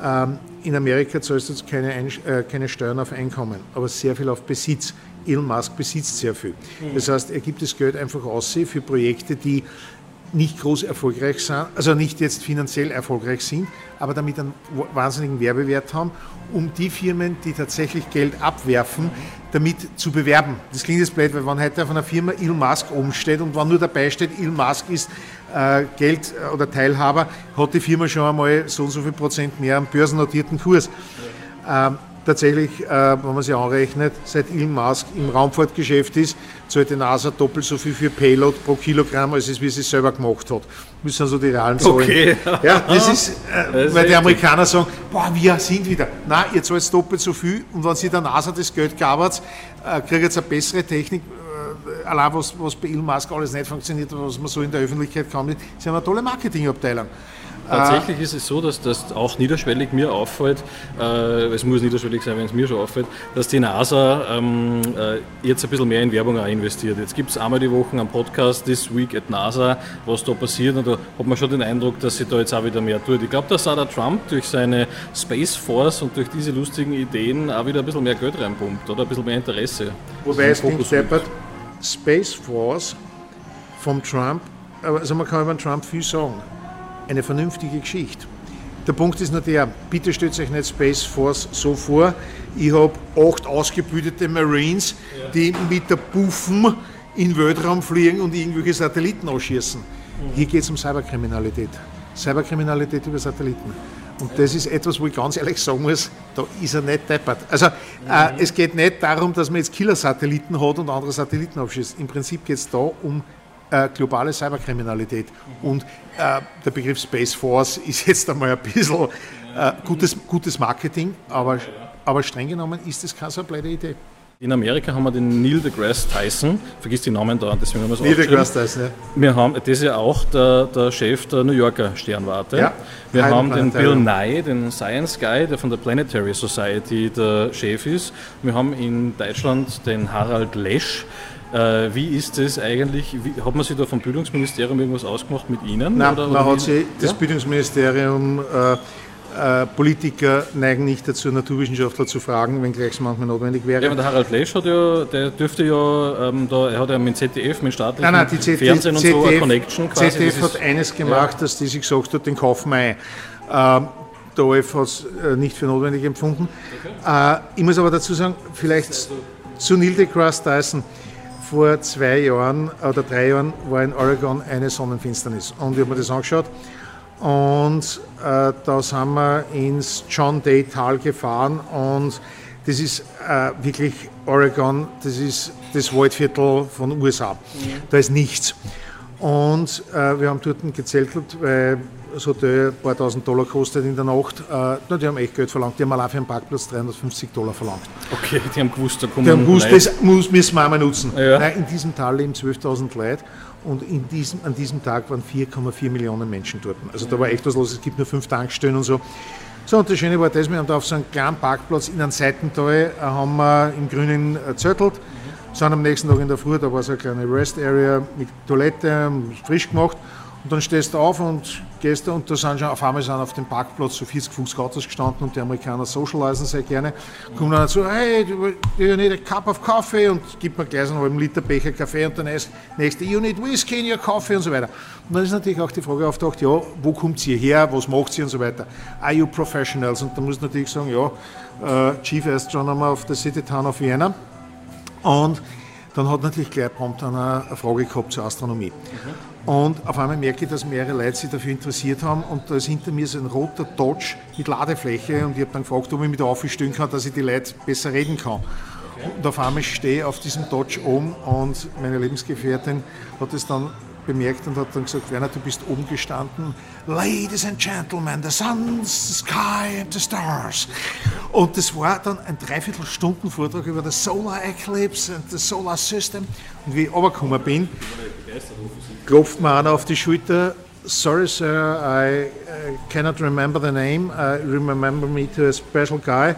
Ähm, in Amerika zahlst du keine, äh, keine Steuern auf Einkommen, aber sehr viel auf Besitz. Elon Musk besitzt sehr viel. Mhm. Das heißt, er gibt das Geld einfach aus für Projekte, die nicht groß erfolgreich sind, also nicht jetzt finanziell erfolgreich sind, aber damit einen wahnsinnigen Werbewert haben, um die Firmen, die tatsächlich Geld abwerfen, damit zu bewerben. Das klingt jetzt blöd, weil wenn heute auf einer Firma Elon Musk oben steht und wenn nur dabei steht, Elon Musk ist äh, Geld äh, oder Teilhaber, hat die Firma schon einmal so und so viel Prozent mehr am börsennotierten Kurs. Ähm, tatsächlich, äh, wenn man sich anrechnet, seit Elon Musk im Raumfahrtgeschäft ist, zahlt die NASA doppelt so viel für Payload pro Kilogramm, als es wie sie es selber gemacht hat. Das sind so die realen Zahlen. Okay. Ja, das ist, äh, das weil die Amerikaner sagen, boah, wir sind wieder. Nein, ihr zahlt doppelt so viel und wenn sie der NASA das Geld gabert, äh, kriegt ihr eine bessere Technik, äh, allein was, was bei Elon Musk alles nicht funktioniert, was man so in der Öffentlichkeit sie haben eine tolle Marketingabteilung. Tatsächlich ist es so, dass das auch niederschwellig mir auffällt, äh, es muss niederschwellig sein, wenn es mir schon auffällt, dass die NASA ähm, äh, jetzt ein bisschen mehr in Werbung auch investiert. Jetzt gibt es einmal die Woche einen Podcast, This Week at NASA, was da passiert und da hat man schon den Eindruck, dass sie da jetzt auch wieder mehr tut. Ich glaube, dass auch der Trump durch seine Space Force und durch diese lustigen Ideen auch wieder ein bisschen mehr Geld reinpumpt oder ein bisschen mehr Interesse. Wobei es klingt deppert, Space Force vom Trump, also man kann über Trump viel sagen eine vernünftige Geschichte. Der Punkt ist nur der, bitte stellt euch nicht Space Force so vor, ich habe acht ausgebildete Marines, die mit der Buffen in den Weltraum fliegen und irgendwelche Satelliten ausschießen. Hier geht es um Cyberkriminalität. Cyberkriminalität über Satelliten. Und das ist etwas, wo ich ganz ehrlich sagen muss, da ist er nicht deppert. Also äh, es geht nicht darum, dass man jetzt Killer-Satelliten hat und andere Satelliten aufschießt. Im Prinzip geht es da um äh, globale Cyberkriminalität. Und äh, der Begriff Space Force ist jetzt einmal ein bisschen äh, gutes, gutes Marketing, aber, aber streng genommen ist das keine so blöde Idee. In Amerika haben wir den Neil deGrasse Tyson, vergiss die Namen da, deswegen haben wir es Neil deGrasse Tyson, ja. Wir haben, das ist ja auch der, der Chef der New Yorker Sternwarte. Ja, wir haben den Bill Nye, den Science Guy, der von der Planetary Society der Chef ist. Wir haben in Deutschland den Harald Lesch, äh, wie ist das eigentlich? Wie, hat man sich da vom Bildungsministerium irgendwas ausgemacht mit Ihnen? Nein, oder, man hat sich das ja? Bildungsministerium, äh, Politiker neigen nicht dazu, Naturwissenschaftler zu fragen, wenngleich es manchmal notwendig wäre. Ja, aber der Harald Lesch hat ja, der dürfte ja, ähm, da, er hat ja mit ZDF, mit staatlichen nein, nein, Fernsehen und ZDF, so eine Connection quasi. ZDF hat eines gemacht, ja. dass die sich gesagt hat, den kaufen wir ein. Ähm, der ORF hat es äh, nicht für notwendig empfunden. Okay. Äh, ich muss aber dazu sagen, vielleicht zu Neil deGrasse Tyson, vor zwei Jahren oder drei Jahren war in Oregon eine Sonnenfinsternis. Und ich habe mir das angeschaut. Und äh, da sind wir ins John Day Tal gefahren und das ist äh, wirklich Oregon, das ist das Waldviertel von den USA. Mhm. Da ist nichts. Und äh, wir haben dort gezeltelt, weil das Hotel ein paar tausend Dollar kostet in der Nacht. Äh, na, die haben echt Geld verlangt. Die haben allein für einen Parkplatz 350 Dollar verlangt. Okay, die haben gewusst, da kommen Die haben gewusst, das muss, müssen wir einmal nutzen. Ja. Nein, in diesem Tal leben 12.000 Leute und diesem, an diesem Tag waren 4,4 Millionen Menschen dort. Also da war echt was los. Es gibt nur fünf Tankstellen und so. So, und das Schöne war das, wir haben da auf so einem kleinen Parkplatz in einem Seitental äh, haben wir im Grünen zertelt. Mhm. Sind am nächsten Tag in der Früh, da war so eine kleine Rest Area mit Toilette, frisch gemacht. Und dann stehst du auf und gehst da und da sind schon auf einmal sind auf dem Parkplatz so 40 Fuß Autos gestanden und die Amerikaner socialisen sehr gerne. Kommen dann so, hey, do you need a cup of coffee? Und gibt mir gleich einen halben Liter Becher Kaffee und dann nächste, you need whiskey in your coffee und so weiter. Und dann ist natürlich auch die Frage auftaucht, ja, wo kommt ihr her, was macht ihr und so weiter. Are you professionals? Und da muss natürlich sagen, ja, uh, Chief Astronomer of the City Town of Vienna. Und dann hat natürlich gleich prompt eine, eine Frage gehabt zur Astronomie. Mhm. Und auf einmal merke ich, dass mehrere Leute sich dafür interessiert haben und da ist hinter mir so ein roter Dodge mit Ladefläche und ich habe dann gefragt, ob ich mich da aufstellen kann, dass ich die Leute besser reden kann. Und auf einmal stehe ich auf diesem Dodge oben und meine Lebensgefährtin hat es dann bemerkt und hat dann gesagt, Werner, du bist oben gestanden. Ladies and Gentlemen, the sun, the sky and the stars. Und das war dann ein Dreiviertelstunden Vortrag über das Solar Eclipse and the Solar System. Und wie ich runtergekommen bin, klopft mir einer auf die Schulter. Sorry, sir, I uh, cannot remember the name. I remember me to a special guy.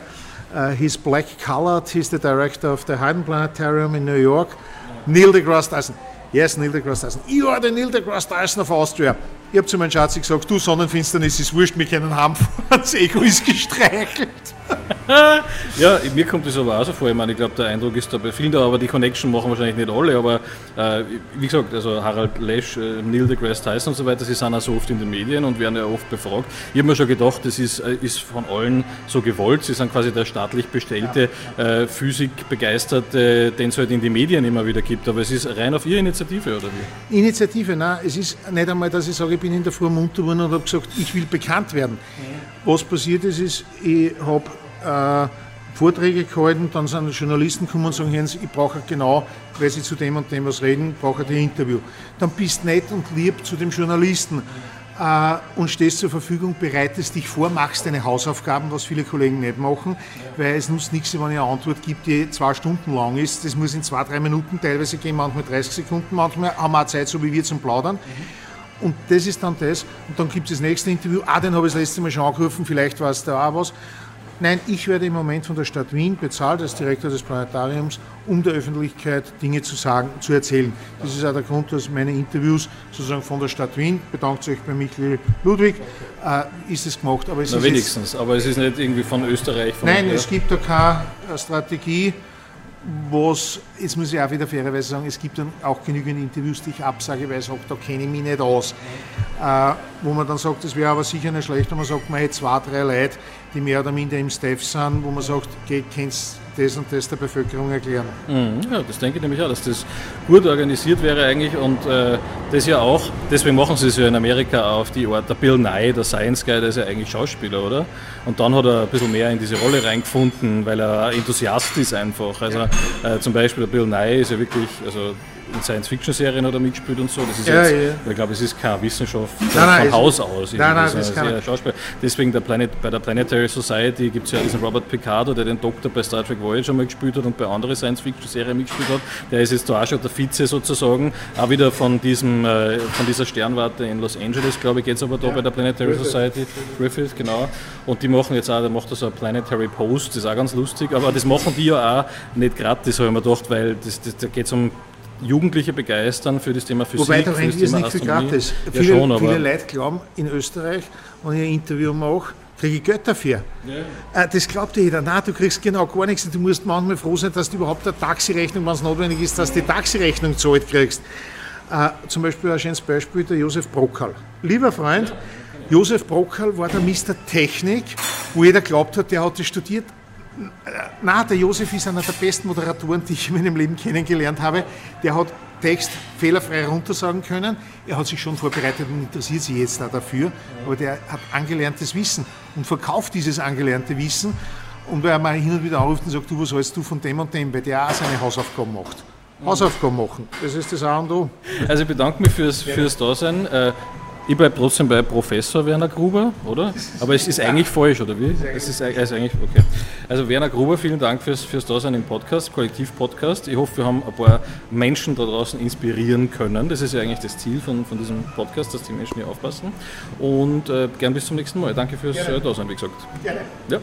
Uh, he's black colored. He's the director of the Haydn Planetarium in New York. Neil deGrasse Tyson. Yes, Neil deGrasse Tyson. You are the Neil deGrasse Tyson of Austria. Ich habe zu meinem Schatz gesagt, du Sonnenfinsternis ist wurscht, wir können haben, das Ego ist gestreichelt. ja, mir kommt das aber auch so vor. Ich meine, ich glaube, der Eindruck ist da bei vielen da, aber die Connection machen wahrscheinlich nicht alle. Aber äh, wie gesagt, also Harald Lesch, äh, Neil deGrasse Tyson und so weiter, sie sind auch so oft in den Medien und werden ja oft befragt. Ich habe mir schon gedacht, das ist, äh, ist von allen so gewollt. Sie sind quasi der staatlich bestellte, äh, Physikbegeisterte, den es halt in die Medien immer wieder gibt. Aber es ist rein auf Ihre Initiative, oder wie? Initiative, nein. Es ist nicht einmal, dass ich sage, bin in der Früh munter geworden und habe gesagt, ich will bekannt werden. Was passiert ist, ist, ich habe äh, Vorträge gehalten, dann sind Journalisten gekommen und sagen, ich brauche genau, weil sie zu dem und dem was reden, brauche ein Interview. Dann bist nett und lieb zu dem Journalisten äh, und stehst zur Verfügung, bereitest dich vor, machst deine Hausaufgaben, was viele Kollegen nicht machen, weil es nutzt nichts, wenn eine Antwort gibt, die zwei Stunden lang ist. Das muss in zwei, drei Minuten teilweise gehen, manchmal 30 Sekunden, manchmal haben wir auch Zeit, so wie wir zum Plaudern. Und das ist dann das. Und dann gibt es das nächste Interview. Ah, den habe ich das letzte Mal schon angerufen, vielleicht war es da auch was. Nein, ich werde im Moment von der Stadt Wien bezahlt als Direktor des Planetariums, um der Öffentlichkeit Dinge zu sagen, zu erzählen. Das ist auch der Grund, dass meine Interviews sozusagen von der Stadt Wien, bedankt sich bei Michael Ludwig, äh, ist es gemacht. Aber es Na, ist wenigstens, aber es ist nicht irgendwie von Österreich. Von Nein, es gibt da keine Strategie was, jetzt muss ich auch wieder fairerweise sagen, es gibt dann auch genügend Interviews, die ich absage, weil ich sage, da kenne ich mich nicht aus. Äh, wo man dann sagt, das wäre aber sicher nicht schlecht, wenn man sagt, man hätte zwei, drei Leute, die mehr oder minder im Staff sind, wo man sagt, geh, kennst das und das der Bevölkerung erklären. Mhm, ja, das denke ich nämlich auch, dass das gut organisiert wäre eigentlich und äh, das ja auch, deswegen machen sie es ja in Amerika auf die Art, der Bill Nye, der Science Guy, der ist ja eigentlich Schauspieler, oder? Und dann hat er ein bisschen mehr in diese Rolle reingefunden, weil er Enthusiast ist einfach. Also äh, zum Beispiel der Bill Nye ist ja wirklich, also in Science-Fiction-Serien hat er mitgespielt und so. Das ist ja, jetzt, ja. ich glaube, es ist keine Wissenschaft nein, nein, von Haus aus. Nein, nein, das kann Schauspiel. Deswegen der Planet, bei der Planetary Society gibt es ja diesen Robert Picardo, der den Doktor bei Star Trek Voyager mal gespielt hat und bei anderen Science-Fiction-Serien mitgespielt hat. Der ist jetzt da auch schon der Vize sozusagen. Auch wieder von, diesem, äh, von dieser Sternwarte in Los Angeles, glaube ich, geht es aber da ja. bei der Planetary Griffith. Society. Griffith, genau. Und die machen jetzt auch, der macht da so ein Planetary Post, das ist auch ganz lustig, aber das machen die ja auch nicht gratis, habe ich mir gedacht, weil das, das, da geht es um Jugendliche begeistern für das Thema Physik. Wobei da rennt es nicht viel gratis. Ja, viele, schon, viele Leute glauben in Österreich, wenn ich ein Interview mache, kriege ich Geld dafür. Ja. Äh, das glaubt jeder. Nein, du kriegst genau gar nichts. Du musst manchmal froh sein, dass du überhaupt eine Taxirechnung, wenn es notwendig ist, dass du die Taxirechnung zahlt kriegst. Äh, zum Beispiel ein schönes Beispiel, der Josef Brockal. Lieber Freund. Josef Brockal war der Mr. Technik, wo jeder glaubt hat, der hat das studiert. Na, der Josef ist einer der besten Moderatoren, die ich in meinem Leben kennengelernt habe. Der hat Text fehlerfrei runtersagen können. Er hat sich schon vorbereitet und interessiert sich jetzt da dafür. Aber der hat angelerntes Wissen und verkauft dieses angelernte Wissen. Und weil er mal hin und wieder anruft und sagt, du, was hältst du von dem und dem, weil der auch seine Hausaufgaben macht. Hausaufgaben machen, das ist das A und O. Also ich bedanke mich fürs, fürs Dasein. Äh, ich bleibe trotzdem bei Professor Werner Gruber, oder? Aber es ist eigentlich falsch, oder wie? Es ist, ist eigentlich, okay. Also Werner Gruber, vielen Dank fürs, fürs Dasein im Podcast, Kollektiv-Podcast. Ich hoffe, wir haben ein paar Menschen da draußen inspirieren können. Das ist ja eigentlich das Ziel von, von diesem Podcast, dass die Menschen hier aufpassen. Und äh, gern bis zum nächsten Mal. Danke fürs Gerne. Dasein, wie gesagt. Gerne. Ja.